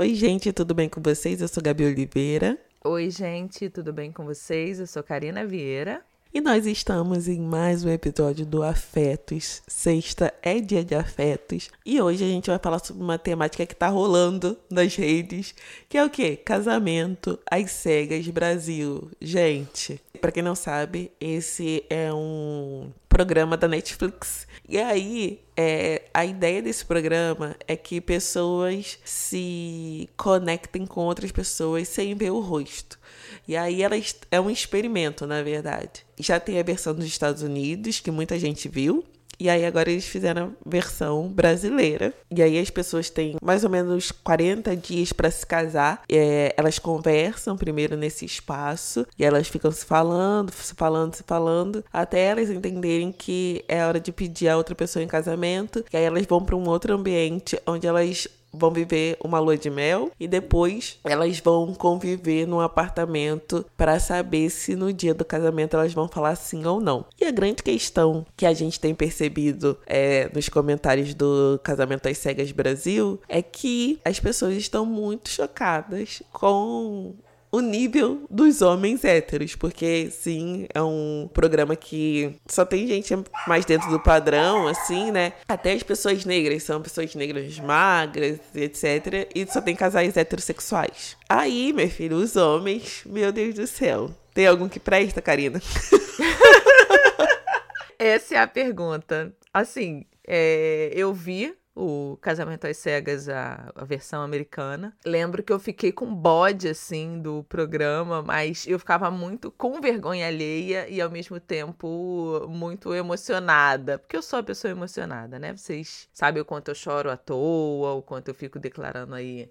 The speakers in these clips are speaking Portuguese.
Oi, gente, tudo bem com vocês? Eu sou Gabi Oliveira. Oi, gente, tudo bem com vocês? Eu sou Karina Vieira. E nós estamos em mais um episódio do Afetos. Sexta é dia de afetos. E hoje a gente vai falar sobre uma temática que tá rolando nas redes, que é o quê? Casamento às cegas Brasil. Gente, para quem não sabe, esse é um programa da Netflix. E aí, é, a ideia desse programa é que pessoas se conectem com outras pessoas sem ver o rosto. E aí ela é um experimento, na verdade. Já tem a versão dos Estados Unidos, que muita gente viu. E aí agora eles fizeram a versão brasileira. E aí as pessoas têm mais ou menos 40 dias para se casar. É, elas conversam primeiro nesse espaço e elas ficam se falando, se falando, se falando, até elas entenderem que é hora de pedir a outra pessoa em casamento. E aí elas vão para um outro ambiente onde elas vão viver uma lua de mel e depois elas vão conviver num apartamento para saber se no dia do casamento elas vão falar sim ou não. E a grande questão que a gente tem percebido é, nos comentários do Casamento às Cegas Brasil é que as pessoas estão muito chocadas com o nível dos homens héteros, porque sim, é um programa que só tem gente mais dentro do padrão, assim, né? Até as pessoas negras são pessoas negras magras, etc. E só tem casais heterossexuais. Aí, meu filho, os homens, meu Deus do céu. Tem algum que presta, Karina? Essa é a pergunta. Assim, é, eu vi o Casamento às Cegas, a, a, versão americana. Lembro que eu fiquei com bode, assim, do programa, mas eu ficava muito com vergonha alheia e, ao mesmo tempo, muito emocionada. Porque eu sou a pessoa emocionada, né? Vocês sabem o quanto eu choro à toa, o quanto eu fico declarando aí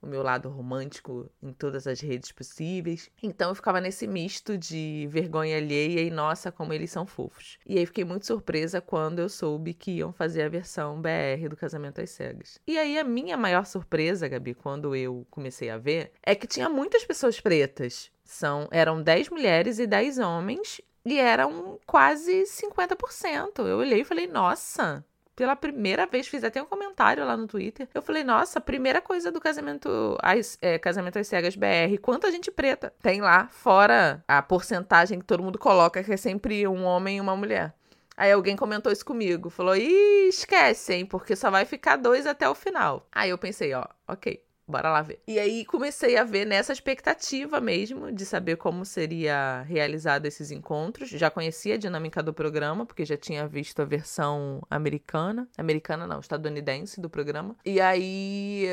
o meu lado romântico em todas as redes possíveis. Então eu ficava nesse misto de vergonha alheia e nossa, como eles são fofos. E aí fiquei muito surpresa quando eu soube que iam fazer a versão BR do Casamento às Cegas. E aí a minha maior surpresa, Gabi, quando eu comecei a ver, é que tinha muitas pessoas pretas. São, eram 10 mulheres e 10 homens e eram quase 50%. Eu olhei e falei, nossa, pela primeira vez, fiz até um comentário lá no Twitter. Eu falei, nossa, primeira coisa do casamento às, é, casamento às cegas BR, quanta gente preta tem lá, fora a porcentagem que todo mundo coloca, que é sempre um homem e uma mulher. Aí alguém comentou isso comigo, falou, ih, esquece, hein, porque só vai ficar dois até o final. Aí eu pensei, ó, ok, Bora lá ver. E aí comecei a ver nessa expectativa mesmo de saber como seria realizado esses encontros. Já conhecia a dinâmica do programa, porque já tinha visto a versão americana. Americana não, estadunidense do programa. E aí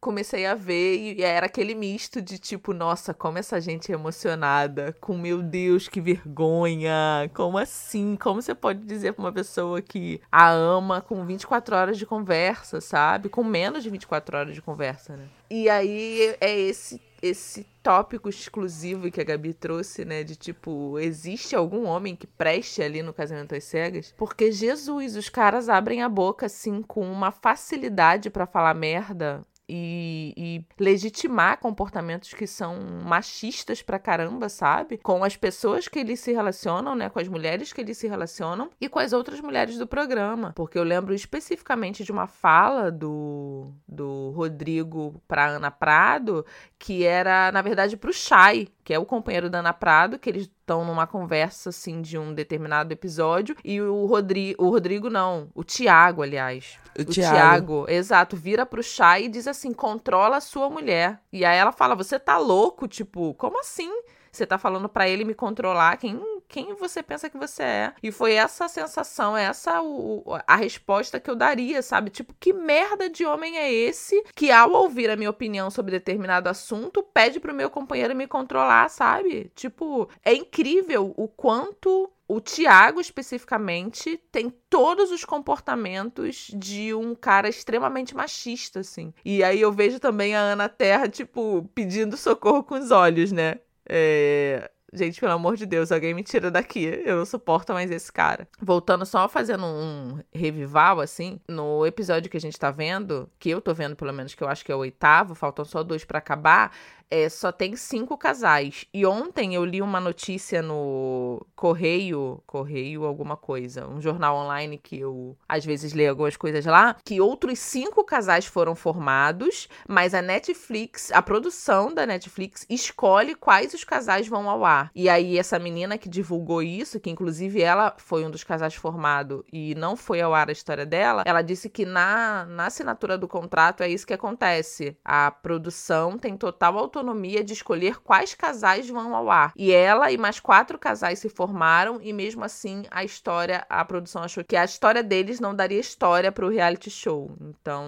comecei a ver e era aquele misto de tipo, nossa, como essa gente é emocionada, com meu Deus, que vergonha, como assim? Como você pode dizer pra uma pessoa que a ama com 24 horas de conversa, sabe? Com menos de 24 horas de conversa, né? E aí é esse esse tópico exclusivo que a Gabi trouxe, né? De tipo, existe algum homem que preste ali no casamento às cegas? Porque Jesus, os caras abrem a boca assim com uma facilidade para falar merda e, e, legitimar comportamentos que são machistas pra caramba, sabe? Com as pessoas que eles se relacionam, né? Com as mulheres que eles se relacionam e com as outras mulheres do programa. Porque eu lembro especificamente de uma fala do, do Rodrigo pra Ana Prado, que era, na verdade, pro Chay, que é o companheiro da Ana Prado, que eles estão numa conversa, assim, de um determinado episódio, e o, Rodri o Rodrigo não, o Tiago, aliás. O, o Tiago. exato, vira pro Chay e diz assim, controla a sua mulher. E aí ela fala, você tá louco? Tipo, como assim? Você tá falando para ele me controlar? Quem quem você pensa que você é. E foi essa sensação, essa o, a resposta que eu daria, sabe? Tipo, que merda de homem é esse que, ao ouvir a minha opinião sobre determinado assunto, pede pro meu companheiro me controlar, sabe? Tipo, é incrível o quanto o Tiago, especificamente, tem todos os comportamentos de um cara extremamente machista, assim. E aí eu vejo também a Ana Terra, tipo, pedindo socorro com os olhos, né? É, Gente, pelo amor de Deus, alguém me tira daqui. Eu não suporto mais esse cara. Voltando só fazendo um revival, assim, no episódio que a gente tá vendo, que eu tô vendo pelo menos, que eu acho que é o oitavo, faltam só dois para acabar, é, só tem cinco casais. E ontem eu li uma notícia no Correio, Correio alguma coisa, um jornal online que eu às vezes leio algumas coisas lá, que outros cinco casais foram formados, mas a Netflix, a produção da Netflix escolhe quais os casais vão ao ar. E aí essa menina que divulgou isso, que inclusive ela foi um dos casais formado e não foi ao ar a história dela, ela disse que na, na assinatura do contrato é isso que acontece. A produção tem total autonomia de escolher quais casais vão ao ar. E ela e mais quatro casais se formaram e mesmo assim a história, a produção achou que a história deles não daria história para o reality show. Então,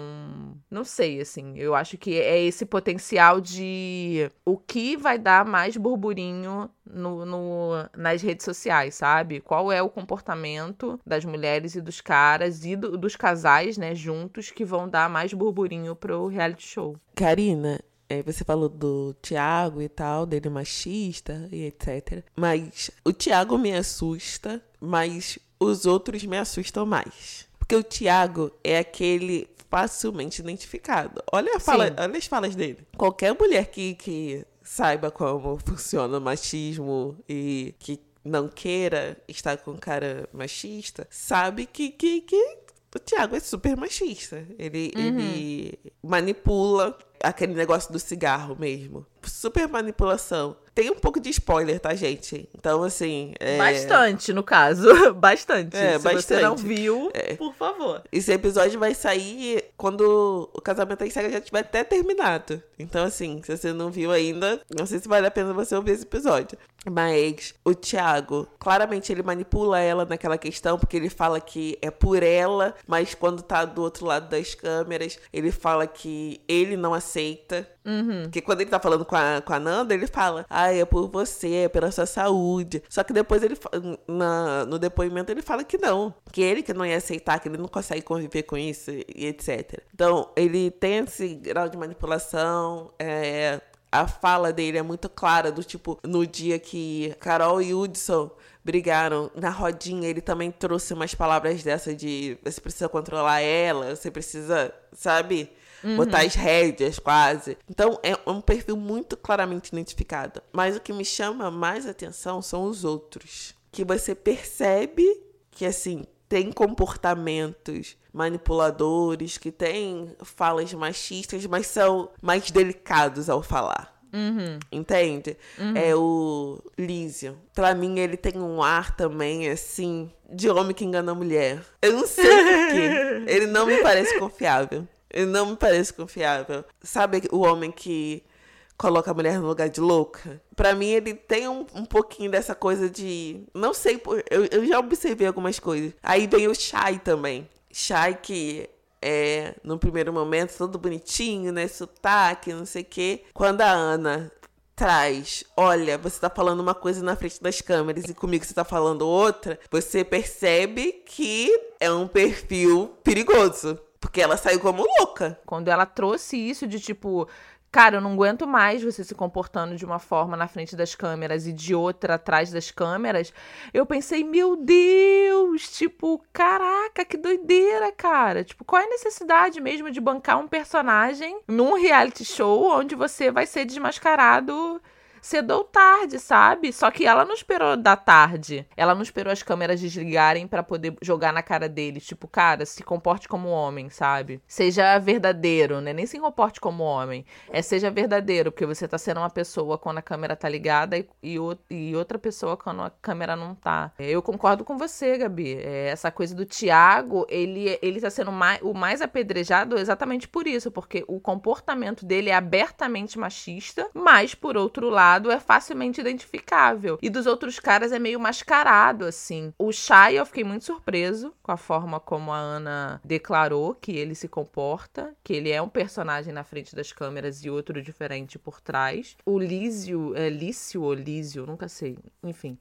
não sei, assim, eu acho que é esse potencial de o que vai dar mais burburinho no, no, nas redes sociais, sabe? Qual é o comportamento das mulheres e dos caras e do, dos casais, né, juntos, que vão dar mais burburinho pro reality show. Karina, é, você falou do Tiago e tal, dele machista e etc. Mas o Tiago me assusta, mas os outros me assustam mais. Porque o Tiago é aquele facilmente identificado. Olha, fala, olha as falas dele. Qualquer mulher que, que saiba como funciona o machismo e que não queira estar com cara machista, sabe que, que, que o Thiago é super machista. Ele, uhum. ele manipula aquele negócio do cigarro mesmo. Super manipulação. Tem um pouco de spoiler, tá, gente? Então, assim. É... Bastante, no caso. bastante. É, Se bastante. você não viu, é. por favor. Esse episódio vai sair quando o casamento em série já tiver até terminado. Então, assim, se você não viu ainda, não sei se vale a pena você ouvir esse episódio. Mas o Thiago, claramente ele manipula ela naquela questão, porque ele fala que é por ela, mas quando tá do outro lado das câmeras, ele fala que ele não aceita. Uhum. Porque quando ele tá falando com a, com a Nanda, ele fala, ah, é por você, é pela sua saúde. Só que depois ele, na, no depoimento, ele fala que não. Que ele que não ia aceitar, que ele não consegue conviver com isso e etc. Então, ele tem esse grau de manipulação, é, a fala dele é muito clara, do tipo, no dia que Carol e Hudson brigaram na rodinha, ele também trouxe umas palavras dessa de você precisa controlar ela, você precisa, sabe? Uhum. Botar as rédeas quase. Então é um perfil muito claramente identificado. Mas o que me chama mais atenção são os outros. Que você percebe que assim, tem comportamentos manipuladores, que tem falas machistas, mas são mais delicados ao falar. Uhum. Entende? Uhum. É o Lísio. Pra mim, ele tem um ar também, assim, de homem que engana a mulher. Eu não sei porquê. ele não me parece confiável. Não me parece confiável. Sabe o homem que coloca a mulher no lugar de louca. Para mim, ele tem um, um pouquinho dessa coisa de. Não sei, eu, eu já observei algumas coisas. Aí vem o Shai também. Shai que é, no primeiro momento, todo bonitinho, né? Sotaque, não sei o quê. Quando a Ana traz, olha, você tá falando uma coisa na frente das câmeras e comigo você tá falando outra, você percebe que é um perfil perigoso. Porque ela saiu como louca. Quando ela trouxe isso de tipo, Cara, eu não aguento mais você se comportando de uma forma na frente das câmeras e de outra atrás das câmeras. Eu pensei, meu Deus, tipo, caraca, que doideira, cara. Tipo, qual é a necessidade mesmo de bancar um personagem num reality show onde você vai ser desmascarado cedo ou tarde, sabe? Só que ela não esperou da tarde. Ela não esperou as câmeras desligarem para poder jogar na cara dele. Tipo, cara, se comporte como homem, sabe? Seja verdadeiro, né? Nem se comporte como homem. É seja verdadeiro, porque você tá sendo uma pessoa quando a câmera tá ligada e, e, e outra pessoa quando a câmera não tá. Eu concordo com você, Gabi. É, essa coisa do Tiago, ele, ele tá sendo mais, o mais apedrejado exatamente por isso, porque o comportamento dele é abertamente machista, mas por outro lado, é facilmente identificável. E dos outros caras é meio mascarado, assim. O Shai, eu fiquei muito surpreso com a forma como a Ana declarou que ele se comporta, que ele é um personagem na frente das câmeras e outro diferente por trás. O Lísio, é Lício ou Lísio, nunca sei, enfim.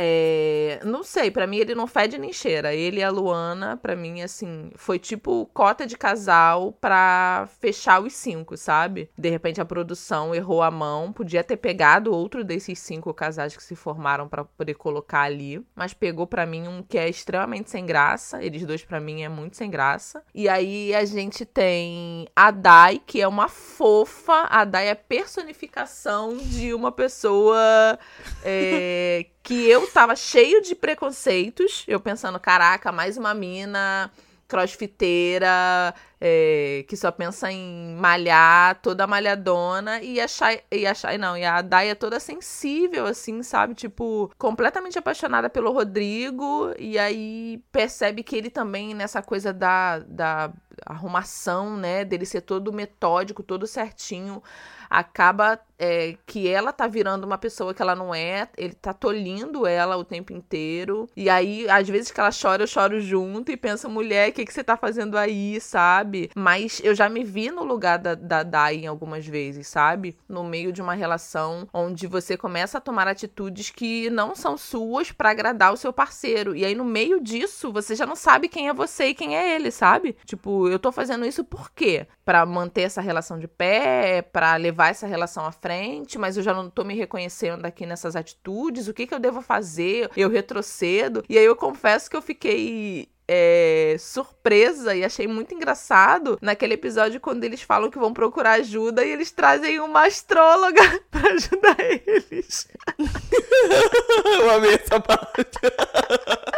É, não sei, para mim ele não fede nem cheira. Ele e a Luana, para mim, assim, foi tipo cota de casal pra fechar os cinco, sabe? De repente a produção errou a mão, podia ter pegado outro desses cinco casais que se formaram para poder colocar ali, mas pegou para mim um que é extremamente sem graça. Eles dois para mim é muito sem graça. E aí a gente tem a Dai, que é uma fofa. A Dai é personificação de uma pessoa é, que eu tava cheio de preconceitos. Eu pensando, caraca, mais uma mina crossfiteira, é, que só pensa em malhar, toda malhadona, e a e a Shai não, e a Dai é toda sensível, assim, sabe? Tipo, completamente apaixonada pelo Rodrigo, e aí percebe que ele também, nessa coisa da, da arrumação, né, dele ser todo metódico, todo certinho, acaba é, que ela tá virando uma pessoa que ela não é, ele tá tolindo ela o tempo inteiro. E aí, às vezes que ela chora, eu choro junto e penso, mulher, o que, que você tá fazendo aí, sabe? Mas eu já me vi no lugar da, da Dai algumas vezes, sabe? No meio de uma relação onde você começa a tomar atitudes que não são suas para agradar o seu parceiro. E aí, no meio disso, você já não sabe quem é você e quem é ele, sabe? Tipo, eu tô fazendo isso por quê? Pra manter essa relação de pé, pra levar essa relação à frente frente, mas eu já não tô me reconhecendo aqui nessas atitudes, o que que eu devo fazer? Eu retrocedo. E aí eu confesso que eu fiquei é, surpresa e achei muito engraçado naquele episódio quando eles falam que vão procurar ajuda e eles trazem uma astróloga para ajudar eles. Eu amei essa parte.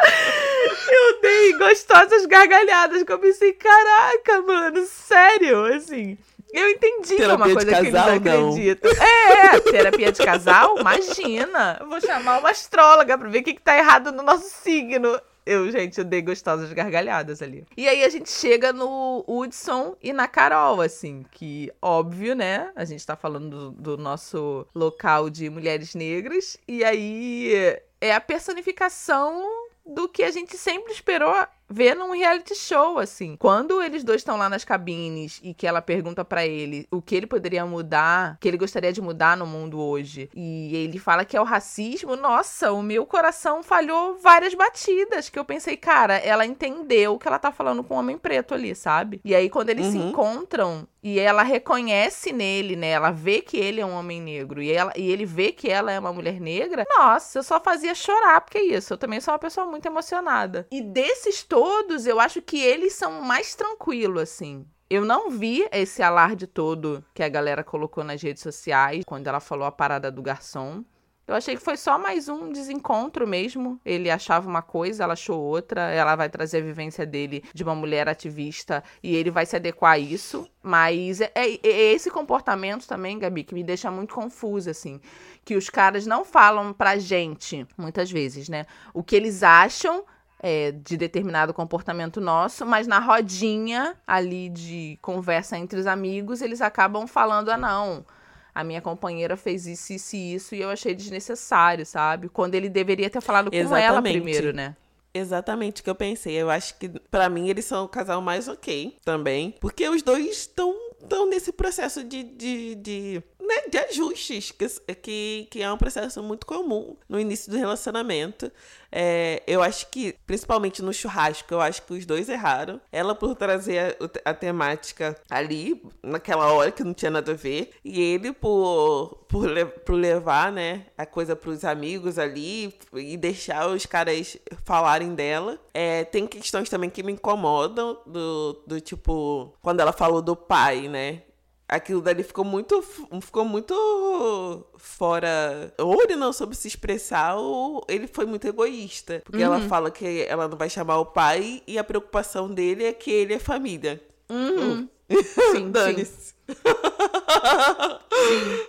Eu dei gostosas gargalhadas, que eu pensei, caraca, mano, sério, assim. Eu entendi terapia que é uma coisa casal, que eles não acreditam. É, é, terapia de casal? Imagina. Eu vou chamar uma astróloga pra ver o que, que tá errado no nosso signo. Eu, gente, eu dei gostosas gargalhadas ali. E aí a gente chega no Hudson e na Carol, assim, que óbvio, né? A gente tá falando do, do nosso local de mulheres negras. E aí é a personificação do que a gente sempre esperou ver num reality show, assim. Quando eles dois estão lá nas cabines e que ela pergunta para ele o que ele poderia mudar, que ele gostaria de mudar no mundo hoje, e ele fala que é o racismo, nossa, o meu coração falhou várias batidas, que eu pensei, cara, ela entendeu que ela tá falando com um homem preto ali, sabe? E aí quando eles uhum. se encontram e ela reconhece nele, né? Ela vê que ele é um homem negro e, ela, e ele vê que ela é uma mulher negra. Nossa, eu só fazia chorar, porque é isso. Eu também sou uma pessoa muito emocionada. E desses todos, eu acho que eles são mais tranquilos, assim. Eu não vi esse alarde todo que a galera colocou nas redes sociais quando ela falou a parada do garçom. Eu achei que foi só mais um desencontro mesmo. Ele achava uma coisa, ela achou outra. Ela vai trazer a vivência dele de uma mulher ativista e ele vai se adequar a isso. Mas é, é, é esse comportamento também, Gabi, que me deixa muito confusa, assim. Que os caras não falam pra gente, muitas vezes, né? O que eles acham é, de determinado comportamento nosso, mas na rodinha ali de conversa entre os amigos, eles acabam falando: ah, não, a minha companheira fez isso, isso e isso, e eu achei desnecessário, sabe? Quando ele deveria ter falado Exatamente. com ela primeiro, né? Exatamente o que eu pensei. Eu acho que, para mim, eles são o casal mais ok também. Porque os dois estão estão nesse processo de, de, de né, de ajustes, que, que, que é um processo muito comum no início do relacionamento. É, eu acho que, principalmente no churrasco, eu acho que os dois erraram. Ela por trazer a, a temática ali, naquela hora que não tinha nada a ver, e ele por, por, por levar né, a coisa para os amigos ali e deixar os caras falarem dela. É, tem questões também que me incomodam, do, do tipo, quando ela falou do pai, né? Aquilo dali ficou muito ficou muito fora ou ele não soube se expressar ou ele foi muito egoísta porque uhum. ela fala que ela não vai chamar o pai e a preocupação dele é que ele é família uhum. sim dane-se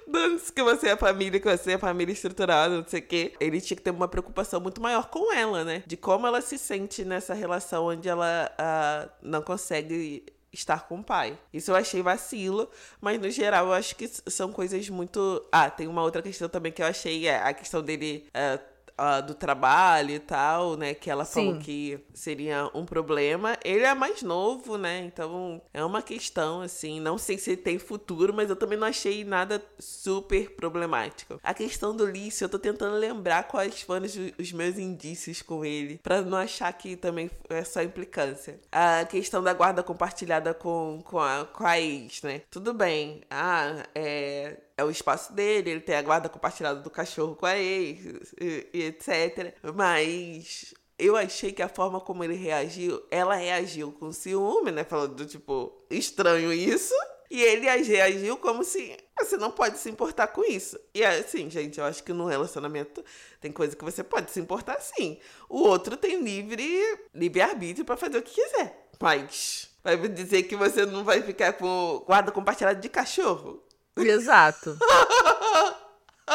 Dane-se que você é família, que você é família estruturada, não sei o quê. Ele tinha que ter uma preocupação muito maior com ela, né? De como ela se sente nessa relação onde ela uh, não consegue estar com o pai. Isso eu achei vacilo, mas no geral eu acho que são coisas muito. Ah, tem uma outra questão também que eu achei, é a questão dele. É, uh, do trabalho e tal, né? Que ela Sim. falou que seria um problema. Ele é mais novo, né? Então é uma questão, assim. Não sei se tem futuro, mas eu também não achei nada super problemático. A questão do Lício, eu tô tentando lembrar quais foram os, os meus indícios com ele, pra não achar que também é só implicância. A questão da guarda compartilhada com, com, a, com a ex, né? Tudo bem. Ah, é é o espaço dele, ele tem a guarda compartilhada do cachorro com a ex, e, e etc. Mas eu achei que a forma como ele reagiu, ela reagiu com ciúme, né? Falando do tipo, estranho isso. E ele reagiu como se você não pode se importar com isso. E assim, gente, eu acho que no relacionamento tem coisa que você pode se importar sim. O outro tem livre livre-arbítrio para fazer o que quiser. Mas vai me dizer que você não vai ficar com guarda compartilhada de cachorro? Exato.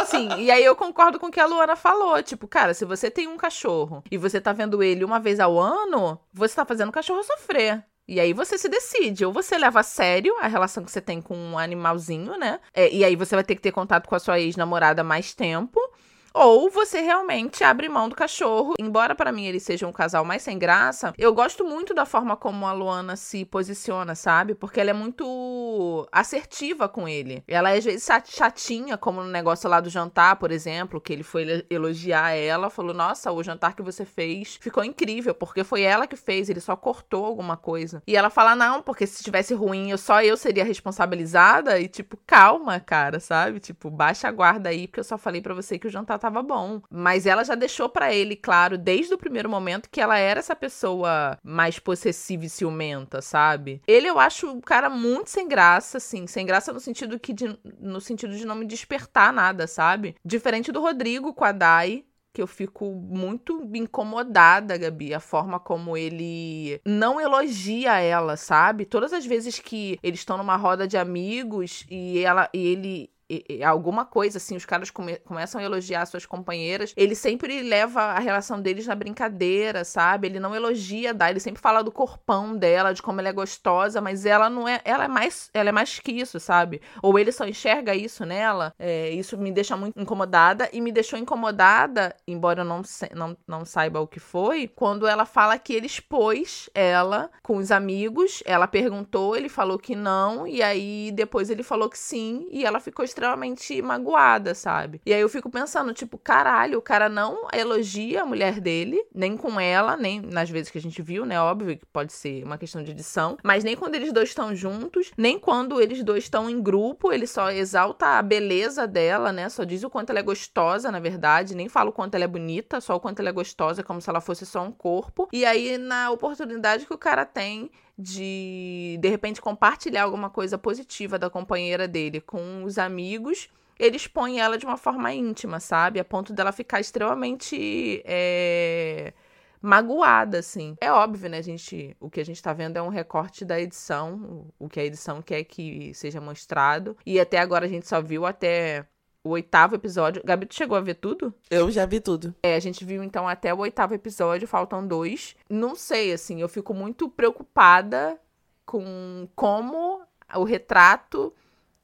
Sim, e aí eu concordo com o que a Luana falou. Tipo, cara, se você tem um cachorro e você tá vendo ele uma vez ao ano, você tá fazendo o cachorro sofrer. E aí você se decide, ou você leva a sério a relação que você tem com um animalzinho, né? É, e aí você vai ter que ter contato com a sua ex-namorada mais tempo. Ou você realmente abre mão do cachorro. Embora para mim ele seja um casal mais sem graça, eu gosto muito da forma como a Luana se posiciona, sabe? Porque ela é muito assertiva com ele. Ela é às vezes chatinha, como no negócio lá do jantar, por exemplo, que ele foi elogiar ela, falou: "Nossa, o jantar que você fez ficou incrível, porque foi ela que fez, ele só cortou alguma coisa". E ela fala: "Não, porque se estivesse ruim, eu só eu seria responsabilizada". E tipo, calma, cara, sabe? Tipo, baixa a guarda aí, porque eu só falei para você que o jantar tava bom. Mas ela já deixou para ele claro desde o primeiro momento que ela era essa pessoa mais possessiva e ciumenta, sabe? Ele eu acho um cara muito sem graça, assim, sem graça no sentido que de, no sentido de não me despertar nada, sabe? Diferente do Rodrigo com a Dai, que eu fico muito incomodada, Gabi, a forma como ele não elogia ela, sabe? Todas as vezes que eles estão numa roda de amigos e ela e ele e, e, alguma coisa, assim, os caras come, começam a elogiar suas companheiras, ele sempre leva a relação deles na brincadeira, sabe? Ele não elogia a ele sempre fala do corpão dela, de como ela é gostosa, mas ela não é, ela é mais, ela é mais que isso, sabe? Ou ele só enxerga isso nela, é, isso me deixa muito incomodada e me deixou incomodada, embora eu não, não, não saiba o que foi, quando ela fala que ele expôs ela com os amigos, ela perguntou, ele falou que não, e aí depois ele falou que sim, e ela ficou extremamente magoada, sabe? E aí eu fico pensando, tipo, caralho, o cara não elogia a mulher dele, nem com ela, nem nas vezes que a gente viu, né? Óbvio que pode ser uma questão de edição, mas nem quando eles dois estão juntos, nem quando eles dois estão em grupo, ele só exalta a beleza dela, né? Só diz o quanto ela é gostosa, na verdade, nem fala o quanto ela é bonita, só o quanto ela é gostosa, como se ela fosse só um corpo. E aí, na oportunidade que o cara tem de de repente compartilhar alguma coisa positiva da companheira dele com os amigos, ele expõe ela de uma forma íntima, sabe? A ponto dela ficar extremamente é, magoada, assim. É óbvio, né, gente? O que a gente tá vendo é um recorte da edição, o que a edição quer que seja mostrado. E até agora a gente só viu até o oitavo episódio. Gabi, tu chegou a ver tudo? Eu já vi tudo. É, a gente viu então até o oitavo episódio, faltam dois. Não sei, assim, eu fico muito preocupada com como o retrato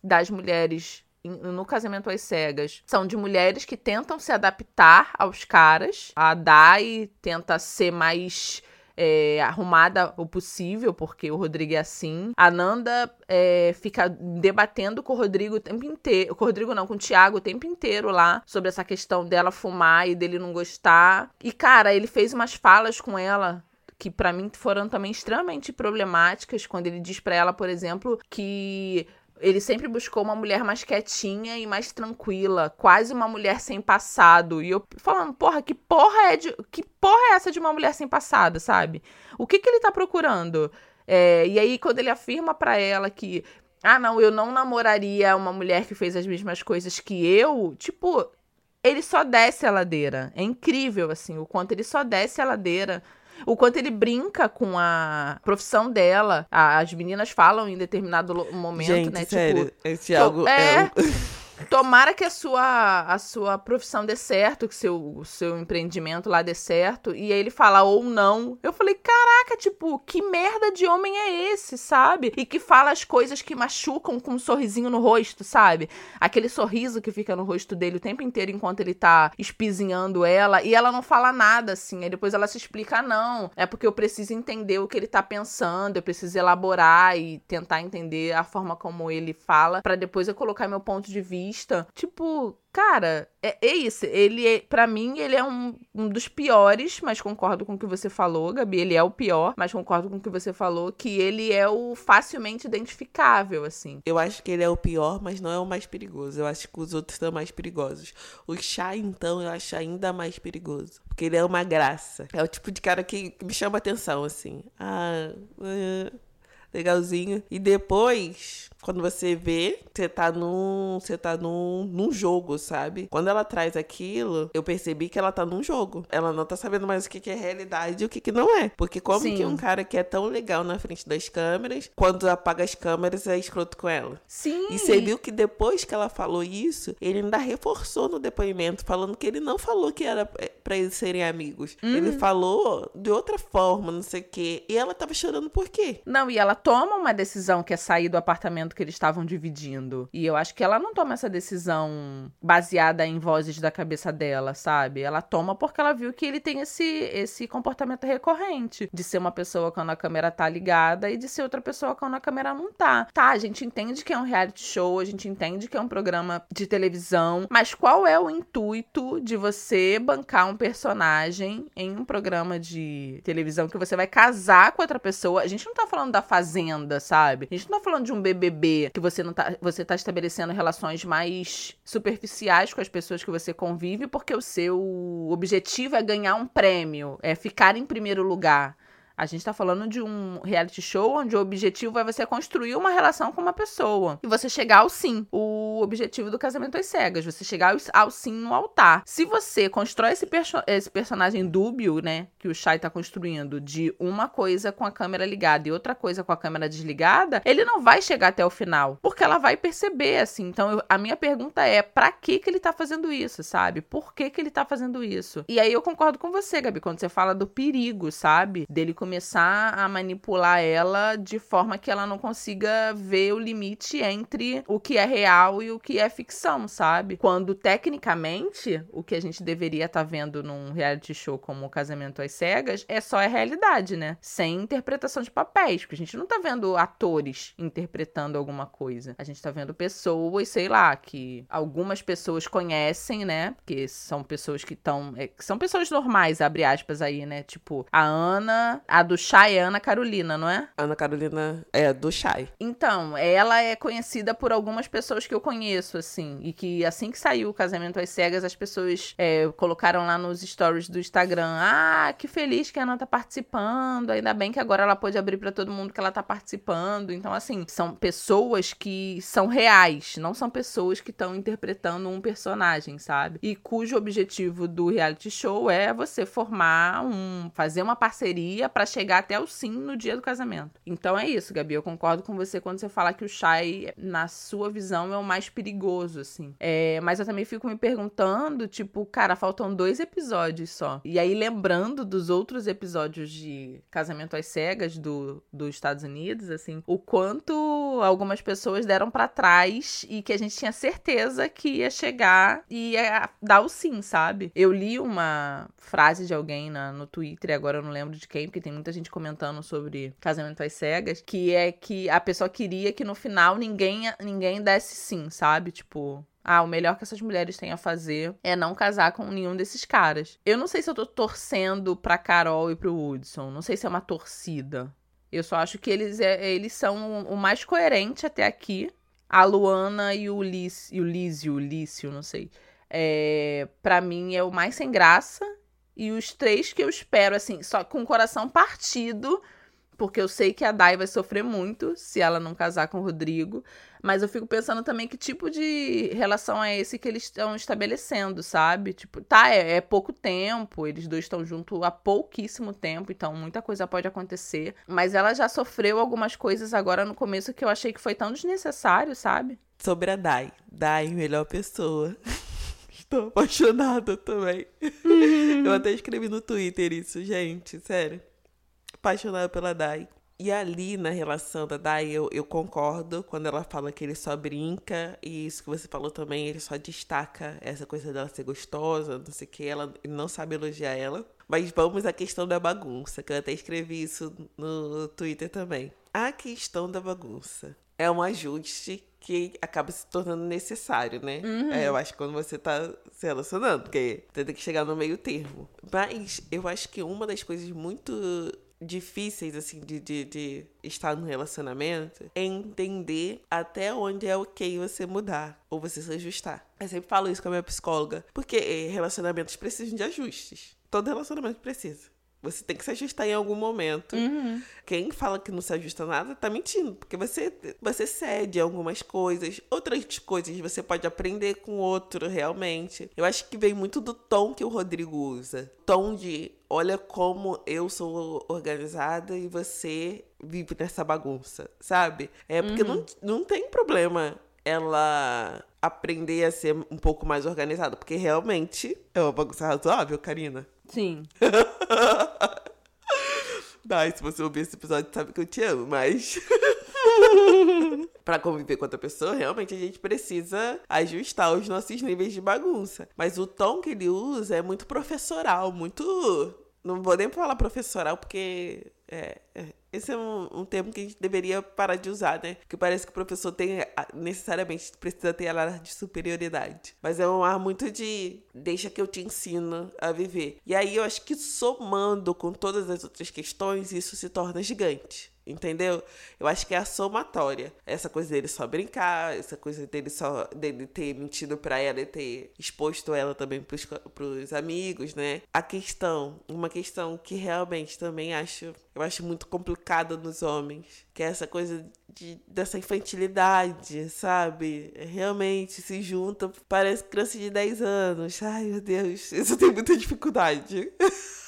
das mulheres no casamento às cegas são de mulheres que tentam se adaptar aos caras. A Dai tenta ser mais é, arrumada o possível, porque o Rodrigo é assim. A Nanda é, fica debatendo com o Rodrigo o tempo inteiro. Com o Rodrigo não, com o Thiago o tempo inteiro lá sobre essa questão dela fumar e dele não gostar. E, cara, ele fez umas falas com ela que para mim foram também extremamente problemáticas quando ele diz para ela, por exemplo, que ele sempre buscou uma mulher mais quietinha e mais tranquila, quase uma mulher sem passado. E eu falando, porra, que porra é de. Que porra é essa de uma mulher sem passado, sabe? O que que ele tá procurando? É, e aí, quando ele afirma para ela que. Ah, não, eu não namoraria uma mulher que fez as mesmas coisas que eu. Tipo, ele só desce a ladeira. É incrível, assim, o quanto ele só desce a ladeira o quanto ele brinca com a profissão dela. As meninas falam em determinado momento, Gente, né? Sério, tipo, esse algo é... é... Tomara que a sua, a sua profissão dê certo, que seu, o seu empreendimento lá dê certo. E aí ele fala ou não. Eu falei, caraca, tipo, que merda de homem é esse, sabe? E que fala as coisas que machucam com um sorrisinho no rosto, sabe? Aquele sorriso que fica no rosto dele o tempo inteiro enquanto ele tá espizinhando ela. E ela não fala nada, assim. Aí depois ela se explica, ah, não. É porque eu preciso entender o que ele tá pensando. Eu preciso elaborar e tentar entender a forma como ele fala. para depois eu colocar meu ponto de vista vista, tipo, cara, é, é isso. Ele, é, para mim, ele é um, um dos piores, mas concordo com o que você falou, Gabi. Ele é o pior, mas concordo com o que você falou, que ele é o facilmente identificável, assim. Eu acho que ele é o pior, mas não é o mais perigoso. Eu acho que os outros são mais perigosos. O chá, então, eu acho ainda mais perigoso. Porque ele é uma graça. É o tipo de cara que, me chama atenção, assim. Ah. Uh, legalzinho. E depois quando você vê, você tá num. Você tá num, num jogo, sabe? Quando ela traz aquilo, eu percebi que ela tá num jogo. Ela não tá sabendo mais o que, que é realidade e o que, que não é. Porque como Sim. que um cara que é tão legal na frente das câmeras, quando apaga as câmeras, é escroto com ela. Sim. E você viu que depois que ela falou isso, ele ainda reforçou no depoimento, falando que ele não falou que era para eles serem amigos. Uhum. Ele falou de outra forma, não sei o quê. E ela tava chorando por quê? Não, e ela toma uma decisão que é sair do apartamento que eles estavam dividindo. E eu acho que ela não toma essa decisão baseada em vozes da cabeça dela, sabe? Ela toma porque ela viu que ele tem esse, esse comportamento recorrente de ser uma pessoa quando a câmera tá ligada e de ser outra pessoa quando a câmera não tá. Tá, a gente entende que é um reality show, a gente entende que é um programa de televisão, mas qual é o intuito de você bancar um personagem em um programa de televisão que você vai casar com outra pessoa? A gente não tá falando da fazenda, sabe? A gente não tá falando de um BBB que você não tá, você tá estabelecendo relações mais superficiais com as pessoas que você convive, porque o seu objetivo é ganhar um prêmio, é ficar em primeiro lugar. A gente tá falando de um reality show onde o objetivo é você construir uma relação com uma pessoa. E você chegar ao sim. O objetivo do casamento às cegas. Você chegar ao, sim no altar. Se você constrói esse, perso esse personagem dúbio, né? Que o Shai tá construindo, de uma coisa com a câmera ligada e outra coisa com a câmera desligada, ele não vai chegar até o final. Porque ela vai perceber, assim. Então, eu, a minha pergunta é: pra que que ele tá fazendo isso, sabe? Por que que ele tá fazendo isso? E aí eu concordo com você, Gabi, quando você fala do perigo, sabe? Dele começar a manipular ela de forma que ela não consiga ver o limite entre o que é real e o que é ficção, sabe? Quando tecnicamente o que a gente deveria estar tá vendo num reality show como o Casamento às Cegas é só a realidade, né? Sem interpretação de papéis, porque a gente não tá vendo atores interpretando alguma coisa. A gente tá vendo pessoas, sei lá, que algumas pessoas conhecem, né? Porque são pessoas que estão. É, são pessoas normais, abre aspas aí, né? Tipo, a Ana, a do Shai é Ana Carolina, não é? Ana Carolina é do Shai. Então, ela é conhecida por algumas pessoas que eu conheço, assim. E que assim que saiu o Casamento às Cegas, as pessoas é, colocaram lá nos stories do Instagram: Ah, que feliz que a Ana tá participando. Ainda bem que agora ela pode abrir para todo mundo que ela tá participando. Então, assim, são pessoas que são reais, não são pessoas que estão interpretando um personagem, sabe? E cujo objetivo do reality show é você formar um. fazer uma parceria para para chegar até o sim no dia do casamento. Então é isso, Gabi. Eu concordo com você quando você fala que o Shai, na sua visão, é o mais perigoso, assim. É, mas eu também fico me perguntando, tipo, cara, faltam dois episódios só. E aí, lembrando dos outros episódios de Casamento às Cegas do, dos Estados Unidos, assim, o quanto algumas pessoas deram para trás e que a gente tinha certeza que ia chegar e ia dar o sim, sabe? Eu li uma frase de alguém na, no Twitter, agora eu não lembro de quem, porque tem tem muita gente comentando sobre casamento às cegas, que é que a pessoa queria que no final ninguém, ninguém desse sim, sabe? Tipo, ah, o melhor que essas mulheres têm a fazer é não casar com nenhum desses caras. Eu não sei se eu tô torcendo pra Carol e pro Woodson. Não sei se é uma torcida. Eu só acho que eles, é, eles são o mais coerente até aqui. A Luana e o, Liz, o Lísio, o Lício, não sei. É, para mim é o mais sem graça. E os três que eu espero, assim, só com o coração partido, porque eu sei que a Dai vai sofrer muito se ela não casar com o Rodrigo. Mas eu fico pensando também que tipo de relação é esse que eles estão estabelecendo, sabe? Tipo, tá, é, é pouco tempo, eles dois estão juntos há pouquíssimo tempo, então muita coisa pode acontecer. Mas ela já sofreu algumas coisas agora no começo que eu achei que foi tão desnecessário, sabe? Sobre a Dai. Dai, melhor pessoa. Estou apaixonada também. eu até escrevi no Twitter isso, gente, sério. Apaixonada pela Dai. E ali na relação da Dai, eu, eu concordo quando ela fala que ele só brinca, e isso que você falou também, ele só destaca essa coisa dela ser gostosa, não sei o que, ela não sabe elogiar ela. Mas vamos à questão da bagunça, que eu até escrevi isso no Twitter também. A questão da bagunça é um ajuste que acaba se tornando necessário, né? Uhum. É, eu acho que quando você tá se relacionando, porque você tem que chegar no meio termo. Mas eu acho que uma das coisas muito difíceis, assim, de, de, de, estar no relacionamento é entender até onde é ok você mudar ou você se ajustar. Eu sempre falo isso com a minha psicóloga, porque relacionamentos precisam de ajustes. Todo relacionamento precisa. Você tem que se ajustar em algum momento. Uhum. Quem fala que não se ajusta nada tá mentindo, porque você, você cede algumas coisas, outras coisas você pode aprender com o outro realmente. Eu acho que vem muito do tom que o Rodrigo usa. Tom de olha como eu sou organizada e você vive nessa bagunça, sabe? É porque uhum. não, não tem problema ela aprender a ser um pouco mais organizada, porque realmente é uma bagunça razoável, Karina. Sim. Dai, se você ouvir esse episódio, sabe que eu te amo, mas. para conviver com outra pessoa, realmente a gente precisa ajustar os nossos níveis de bagunça. Mas o tom que ele usa é muito professoral, muito. Não vou nem falar professoral, porque é, é, esse é um, um, termo que a gente deveria parar de usar, né? Porque parece que o professor tem necessariamente precisa ter ar de superioridade. Mas é um ar muito de deixa que eu te ensino a viver. E aí eu acho que somando com todas as outras questões, isso se torna gigante. Entendeu? Eu acho que é a somatória. Essa coisa dele só brincar, essa coisa dele só dele ter mentido para ela e ter exposto ela também pros, pros amigos, né? A questão, uma questão que realmente também acho, eu acho muito complicada nos homens, que é essa coisa de, dessa infantilidade, sabe? Realmente se junta, parece criança de 10 anos. Ai, meu Deus, isso tem muita dificuldade.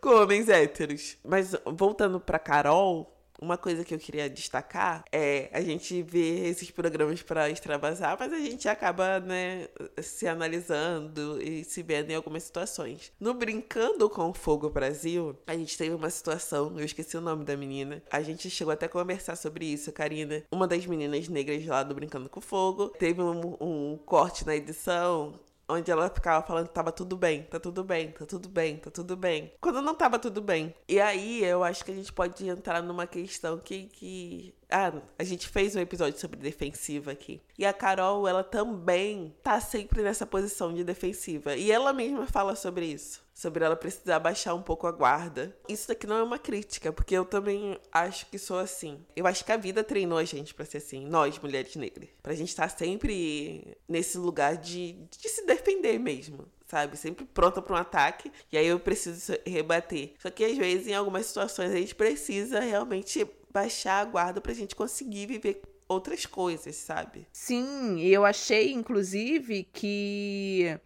com homens héteros. Mas voltando pra Carol, uma coisa que eu queria destacar é a gente vê esses programas para extravasar, mas a gente acaba, né, se analisando e se vendo em algumas situações. No Brincando com o Fogo Brasil, a gente teve uma situação, eu esqueci o nome da menina. A gente chegou até a conversar sobre isso, Karina. Uma das meninas negras lá do Brincando com Fogo teve um, um corte na edição onde ela ficava falando que tava tudo bem, tá tudo bem, tá tudo bem, tá tudo bem. Quando não tava tudo bem. E aí eu acho que a gente pode entrar numa questão que, que ah, a gente fez um episódio sobre defensiva aqui. E a Carol, ela também tá sempre nessa posição de defensiva. E ela mesma fala sobre isso. Sobre ela precisar baixar um pouco a guarda. Isso daqui não é uma crítica, porque eu também acho que sou assim. Eu acho que a vida treinou a gente para ser assim, nós, mulheres negras. Pra gente estar tá sempre nesse lugar de, de se defender mesmo sabe? Sempre pronta para um ataque. E aí eu preciso rebater. Só que às vezes, em algumas situações, a gente precisa realmente baixar a guarda pra gente conseguir viver outras coisas, sabe? Sim, eu achei, inclusive, que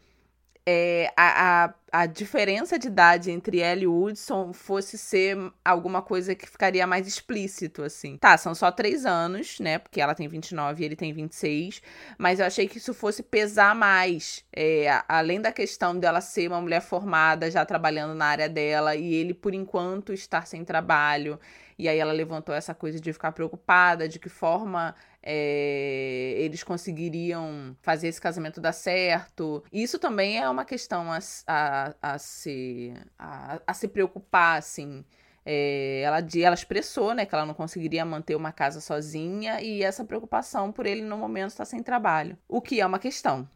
é, a, a, a, diferença de idade entre ela e o Hudson fosse ser alguma coisa que ficaria mais explícito, assim. Tá, são só três anos, né? Porque ela tem 29 e ele tem 26. Mas eu achei que isso fosse pesar mais. É, além da questão dela ser uma mulher formada, já trabalhando na área dela, e ele, por enquanto, estar sem trabalho. E aí ela levantou essa coisa de ficar preocupada, de que forma é, eles conseguiriam fazer esse casamento dar certo. Isso também é uma questão a, a, a se, a, a se preocupar, assim. É, ela, ela expressou né, que ela não conseguiria manter uma casa sozinha e essa preocupação por ele no momento estar sem trabalho. O que é uma questão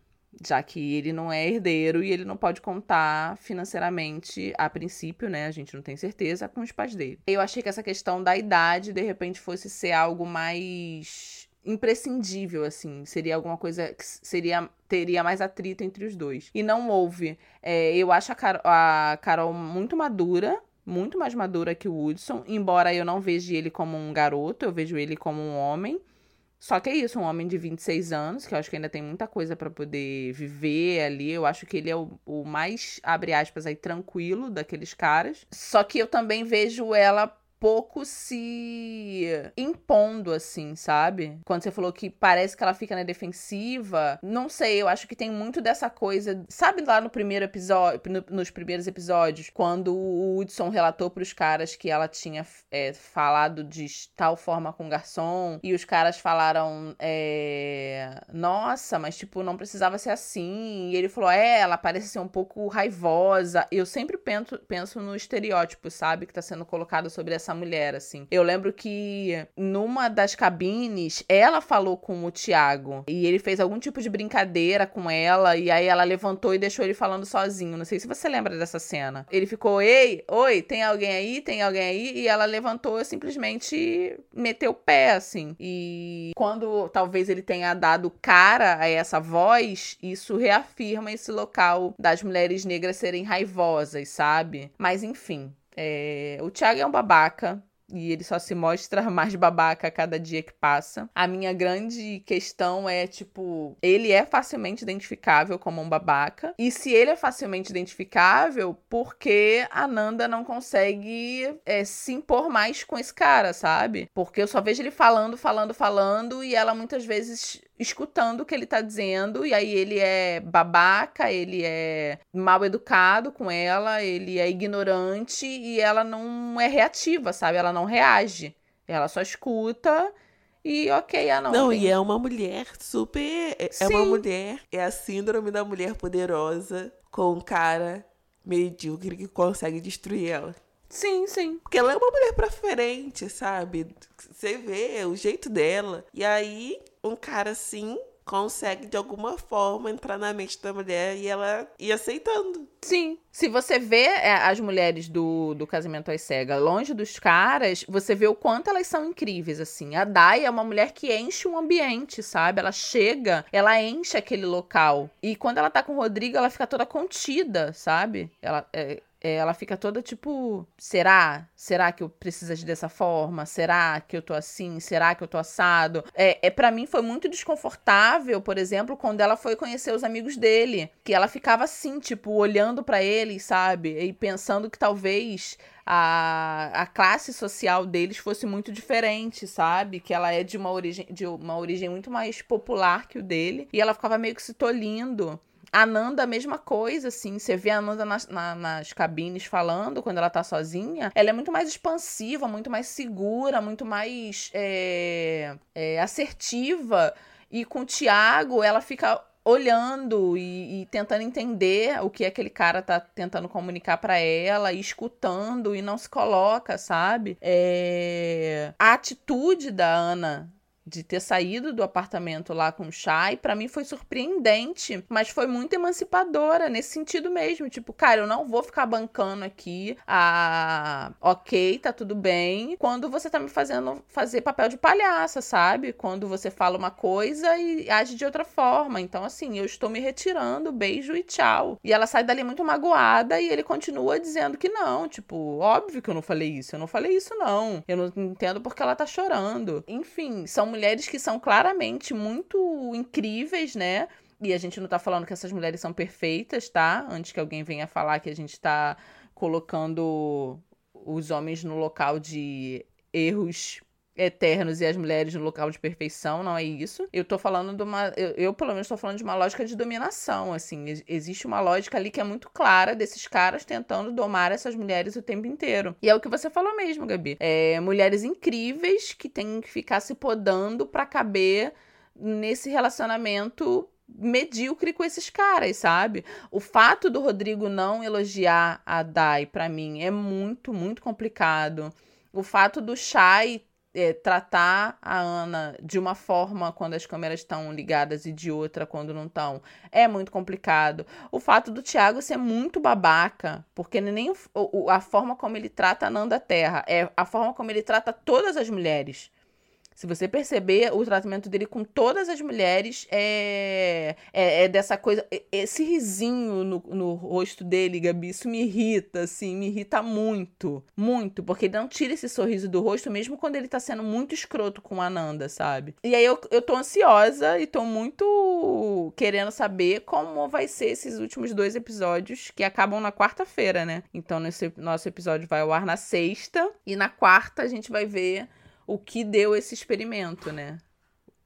já que ele não é herdeiro e ele não pode contar financeiramente, a princípio, né? A gente não tem certeza, com os pais dele. Eu achei que essa questão da idade, de repente, fosse ser algo mais imprescindível, assim. Seria alguma coisa que seria teria mais atrito entre os dois. E não houve. É, eu acho a, Car a Carol muito madura muito mais madura que o Woodson, embora eu não veja ele como um garoto, eu vejo ele como um homem. Só que é isso, um homem de 26 anos, que eu acho que ainda tem muita coisa para poder viver ali. Eu acho que ele é o, o mais, abre aspas, aí, tranquilo daqueles caras. Só que eu também vejo ela pouco se impondo, assim, sabe? Quando você falou que parece que ela fica na defensiva, não sei, eu acho que tem muito dessa coisa. Sabe lá no primeiro episódio, no, nos primeiros episódios, quando o Hudson relatou pros caras que ela tinha é, falado de tal forma com o garçom, e os caras falaram, é, nossa, mas tipo, não precisava ser assim. E ele falou, é, ela parece ser um pouco raivosa. Eu sempre penso, penso no estereótipo, sabe? Que tá sendo colocado sobre essa essa mulher, assim. Eu lembro que numa das cabines, ela falou com o Tiago e ele fez algum tipo de brincadeira com ela e aí ela levantou e deixou ele falando sozinho. Não sei se você lembra dessa cena. Ele ficou, ei, oi, tem alguém aí? Tem alguém aí? E ela levantou simplesmente meteu o pé, assim. E quando talvez ele tenha dado cara a essa voz, isso reafirma esse local das mulheres negras serem raivosas, sabe? Mas enfim, é, o Thiago é um babaca. E ele só se mostra mais babaca a cada dia que passa. A minha grande questão é, tipo, ele é facilmente identificável como um babaca. E se ele é facilmente identificável, por que a Nanda não consegue é, se impor mais com esse cara, sabe? Porque eu só vejo ele falando, falando, falando, e ela muitas vezes escutando o que ele tá dizendo, e aí ele é babaca, ele é mal educado com ela, ele é ignorante e ela não é reativa, sabe? Ela não reage. Ela só escuta e ok, ah não. Não, tem... e é uma mulher super. É, é uma mulher, é a síndrome da mulher poderosa com um cara medíocre que consegue destruir ela. Sim, sim. Porque ela é uma mulher pra frente, sabe? Você vê o jeito dela. E aí, um cara assim consegue de alguma forma entrar na mente da mulher e ela ir aceitando. Sim. Se você vê é, as mulheres do, do casamento às cegas longe dos caras, você vê o quanto elas são incríveis, assim. A Dai é uma mulher que enche um ambiente, sabe? Ela chega, ela enche aquele local. E quando ela tá com o Rodrigo, ela fica toda contida, sabe? Ela, é, é, ela fica toda tipo: será? Será que eu preciso agir dessa forma? Será que eu tô assim? Será que eu tô assado? É, é para mim foi muito desconfortável, por exemplo, quando ela foi conhecer os amigos dele, que ela ficava assim, tipo, olhando para eles, sabe? E pensando que talvez a, a classe social deles fosse muito diferente, sabe? Que ela é de uma origem de uma origem muito mais popular que o dele, e ela ficava meio que se tolindo. A Nanda, a mesma coisa, assim. Você vê a Nanda nas, na, nas cabines falando quando ela tá sozinha. Ela é muito mais expansiva, muito mais segura, muito mais é, é, assertiva. E com o Tiago, ela fica olhando e, e, tentando entender o que aquele cara tá tentando comunicar para ela, e escutando e não se coloca, sabe? É... A atitude da Ana de ter saído do apartamento lá com o Chay, para mim foi surpreendente, mas foi muito emancipadora nesse sentido mesmo, tipo, cara, eu não vou ficar bancando aqui a OK, tá tudo bem, quando você tá me fazendo fazer papel de palhaça, sabe? Quando você fala uma coisa e age de outra forma. Então assim, eu estou me retirando, beijo e tchau. E ela sai dali muito magoada e ele continua dizendo que não, tipo, óbvio que eu não falei isso, eu não falei isso não. Eu não entendo porque ela tá chorando. Enfim, são mulheres que são claramente muito incríveis, né? E a gente não tá falando que essas mulheres são perfeitas, tá? Antes que alguém venha falar que a gente tá colocando os homens no local de erros eternos e as mulheres no local de perfeição, não é isso. Eu tô falando de uma. Eu, eu pelo menos, tô falando de uma lógica de dominação, assim. Existe uma lógica ali que é muito clara desses caras tentando domar essas mulheres o tempo inteiro. E é o que você falou mesmo, Gabi. É, mulheres incríveis que têm que ficar se podando para caber nesse relacionamento medíocre com esses caras, sabe? O fato do Rodrigo não elogiar a Dai, para mim, é muito, muito complicado. O fato do Shai é, tratar a Ana de uma forma quando as câmeras estão ligadas e de outra quando não estão é muito complicado. O fato do Thiago ser muito babaca, porque nem o, a forma como ele trata a Nanda Terra, é a forma como ele trata todas as mulheres. Se você perceber, o tratamento dele com todas as mulheres é, é, é dessa coisa. Esse risinho no, no rosto dele, Gabi, isso me irrita, assim, me irrita muito. Muito. Porque ele não tira esse sorriso do rosto, mesmo quando ele tá sendo muito escroto com a Nanda, sabe? E aí eu, eu tô ansiosa e tô muito querendo saber como vai ser esses últimos dois episódios que acabam na quarta-feira, né? Então, nesse nosso episódio vai ao ar na sexta. E na quarta a gente vai ver o que deu esse experimento, né?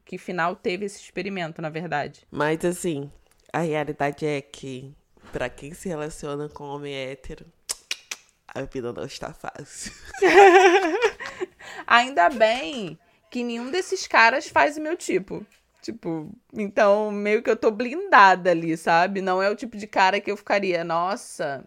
Que final teve esse experimento, na verdade. Mas assim, a realidade é que para quem se relaciona com homem hétero, a vida não está fácil. Ainda bem que nenhum desses caras faz o meu tipo. Tipo, então meio que eu tô blindada ali, sabe? Não é o tipo de cara que eu ficaria, nossa,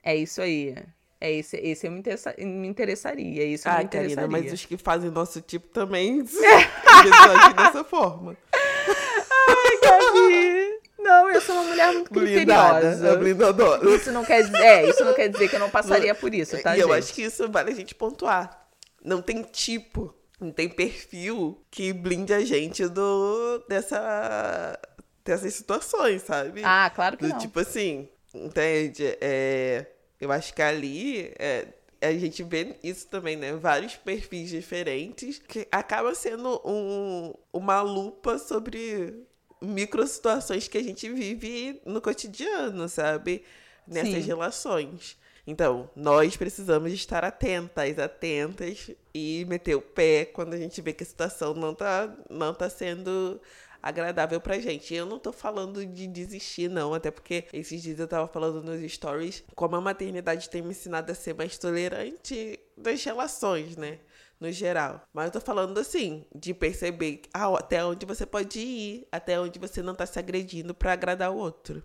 é isso aí. É esse, esse eu me, interessa, me interessaria. Isso ah, me interessaria. Karina, mas os que fazem nosso tipo também agem dessa forma. Ai, Gabi. Não, eu sou uma mulher muito criteriosa. Blindada, isso não quer dizer, é, isso não quer dizer que eu não passaria por isso, tá, E gente? eu acho que isso vale a gente pontuar. Não tem tipo, não tem perfil que blinde a gente do dessa dessas situações, sabe? Ah, claro que do, não. Tipo assim, entende? É eu acho que ali é, a gente vê isso também, né? Vários perfis diferentes, que acaba sendo um, uma lupa sobre micro situações que a gente vive no cotidiano, sabe? Nessas Sim. relações. Então, nós precisamos estar atentas, atentas e meter o pé quando a gente vê que a situação não tá, não tá sendo agradável pra gente. Eu não tô falando de desistir, não, até porque esses dias eu tava falando nos stories como a maternidade tem me ensinado a ser mais tolerante das relações, né? No geral. Mas eu tô falando assim, de perceber ah, até onde você pode ir, até onde você não tá se agredindo para agradar o outro.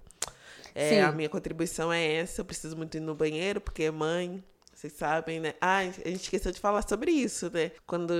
É, a minha contribuição é essa. Eu preciso muito ir no banheiro, porque é mãe. Vocês sabem, né? Ah, a gente esqueceu de falar sobre isso, né? Quando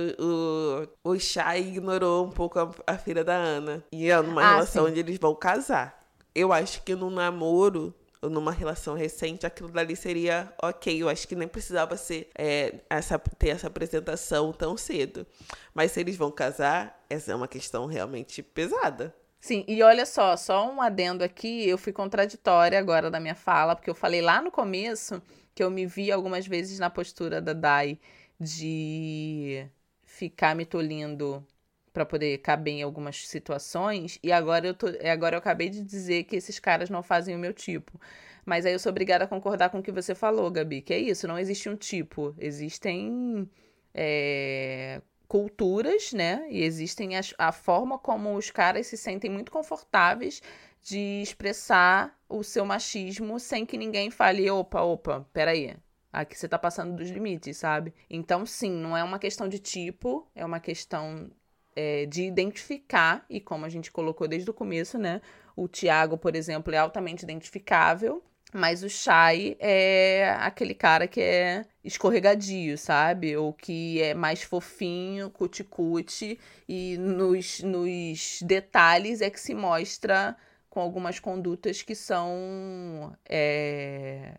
o, o Shai ignorou um pouco a, a filha da Ana. E é numa ah, relação sim. onde eles vão casar. Eu acho que num namoro ou numa relação recente, aquilo dali seria ok. Eu acho que nem precisava ser é, essa, ter essa apresentação tão cedo. Mas se eles vão casar, essa é uma questão realmente pesada. Sim, e olha só, só um adendo aqui, eu fui contraditória agora da minha fala, porque eu falei lá no começo que eu me vi algumas vezes na postura da Dai de ficar me tolindo para poder caber em algumas situações e agora eu tô, agora eu acabei de dizer que esses caras não fazem o meu tipo. Mas aí eu sou obrigada a concordar com o que você falou, Gabi, que é isso, não existe um tipo, existem é, culturas, né? E existem as, a forma como os caras se sentem muito confortáveis de expressar o seu machismo sem que ninguém fale, opa, opa, peraí. Aqui você tá passando dos limites, sabe? Então, sim, não é uma questão de tipo, é uma questão é, de identificar, e como a gente colocou desde o começo, né? O Tiago, por exemplo, é altamente identificável, mas o Shai é aquele cara que é escorregadio, sabe? Ou que é mais fofinho, cuticute, e nos, nos detalhes é que se mostra com algumas condutas que são é,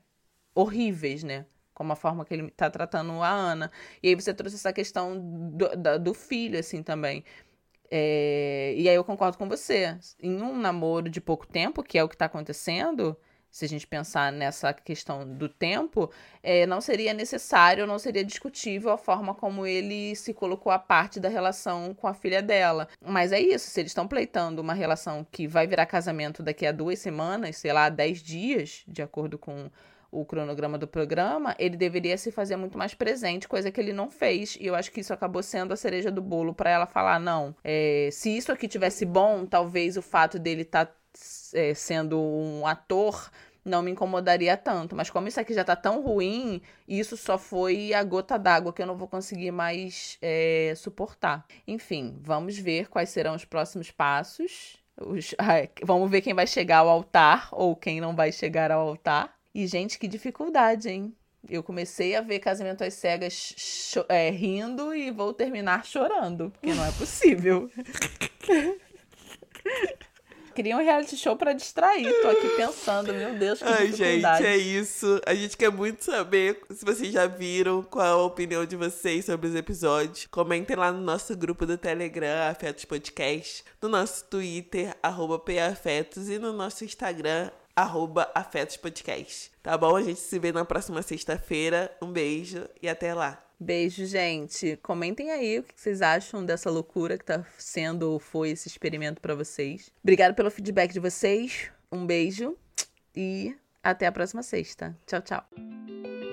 horríveis, né? Como a forma que ele tá tratando a Ana. E aí você trouxe essa questão do, do filho, assim, também. É, e aí eu concordo com você. Em um namoro de pouco tempo, que é o que está acontecendo, se a gente pensar nessa questão do tempo, é, não seria necessário, não seria discutível a forma como ele se colocou à parte da relação com a filha dela. Mas é isso, se eles estão pleitando uma relação que vai virar casamento daqui a duas semanas, sei lá, dez dias, de acordo com o cronograma do programa, ele deveria se fazer muito mais presente, coisa que ele não fez. E eu acho que isso acabou sendo a cereja do bolo para ela falar: não, é, se isso aqui tivesse bom, talvez o fato dele estar tá, é, sendo um ator não me incomodaria tanto. Mas como isso aqui já tá tão ruim, isso só foi a gota d'água que eu não vou conseguir mais é, suportar. Enfim, vamos ver quais serão os próximos passos. Os, vamos ver quem vai chegar ao altar ou quem não vai chegar ao altar. E, gente, que dificuldade, hein? Eu comecei a ver Casamento às Cegas é, rindo e vou terminar chorando, porque não é possível. cria um reality show pra distrair. Tô aqui pensando, meu Deus, que Ai, gente, é isso. A gente quer muito saber se vocês já viram, qual a opinião de vocês sobre os episódios. Comentem lá no nosso grupo do Telegram, Afetos Podcast, no nosso Twitter, arroba PAfetos, e no nosso Instagram, arroba Afetos Podcast. Tá bom? A gente se vê na próxima sexta-feira. Um beijo e até lá. Beijo, gente. Comentem aí o que vocês acham dessa loucura que tá sendo ou foi esse experimento pra vocês. Obrigada pelo feedback de vocês. Um beijo e até a próxima sexta. Tchau, tchau.